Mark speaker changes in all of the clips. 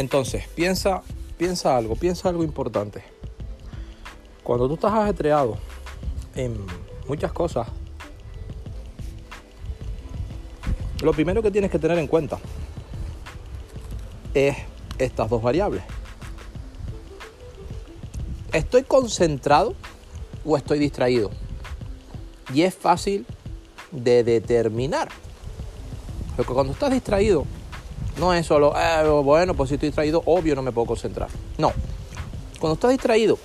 Speaker 1: Entonces, piensa, piensa algo, piensa algo importante. Cuando tú estás ajetreado en muchas cosas, lo primero que tienes que tener en cuenta es estas dos variables. ¿Estoy concentrado o estoy distraído? Y es fácil de determinar. Porque cuando estás distraído, no es solo, eh, bueno, pues si estoy distraído, obvio no me puedo concentrar. No. Cuando estás distraído,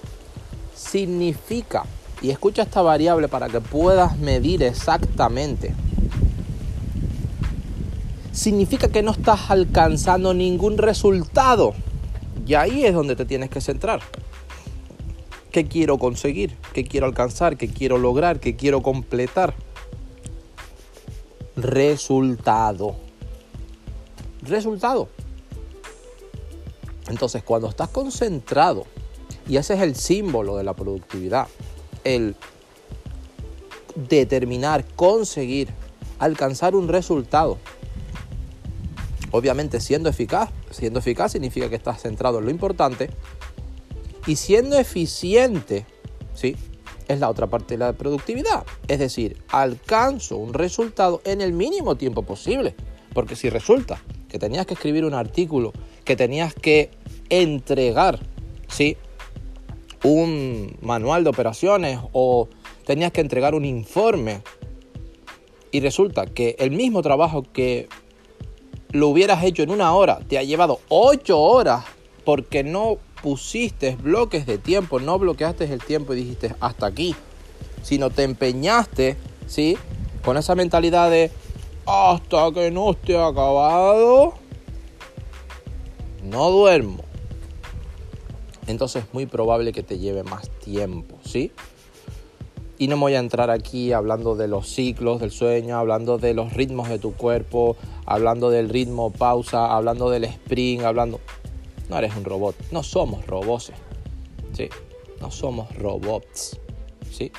Speaker 1: significa, y escucha esta variable para que puedas medir exactamente, significa que no estás alcanzando ningún resultado. Y ahí es donde te tienes que centrar. ¿Qué quiero conseguir? ¿Qué quiero alcanzar? ¿Qué quiero lograr? ¿Qué quiero completar? Resultado. Resultado. Entonces, cuando estás concentrado, y ese es el símbolo de la productividad, el determinar, conseguir, alcanzar un resultado, obviamente siendo eficaz, siendo eficaz significa que estás centrado en lo importante, y siendo eficiente, ¿sí? Es la otra parte de la productividad. Es decir, alcanzo un resultado en el mínimo tiempo posible. Porque si resulta que tenías que escribir un artículo, que tenías que entregar, ¿sí? Un manual de operaciones o tenías que entregar un informe y resulta que el mismo trabajo que lo hubieras hecho en una hora te ha llevado ocho horas porque no pusiste bloques de tiempo, no bloqueaste el tiempo y dijiste hasta aquí, sino te empeñaste, ¿sí? Con esa mentalidad de hasta que no esté acabado, no duermo. Entonces es muy probable que te lleve más tiempo, ¿sí? Y no voy a entrar aquí hablando de los ciclos del sueño, hablando de los ritmos de tu cuerpo, hablando del ritmo pausa, hablando del sprint, hablando... No eres un robot. No somos robots. ¿sí? No somos robots. ¿sí?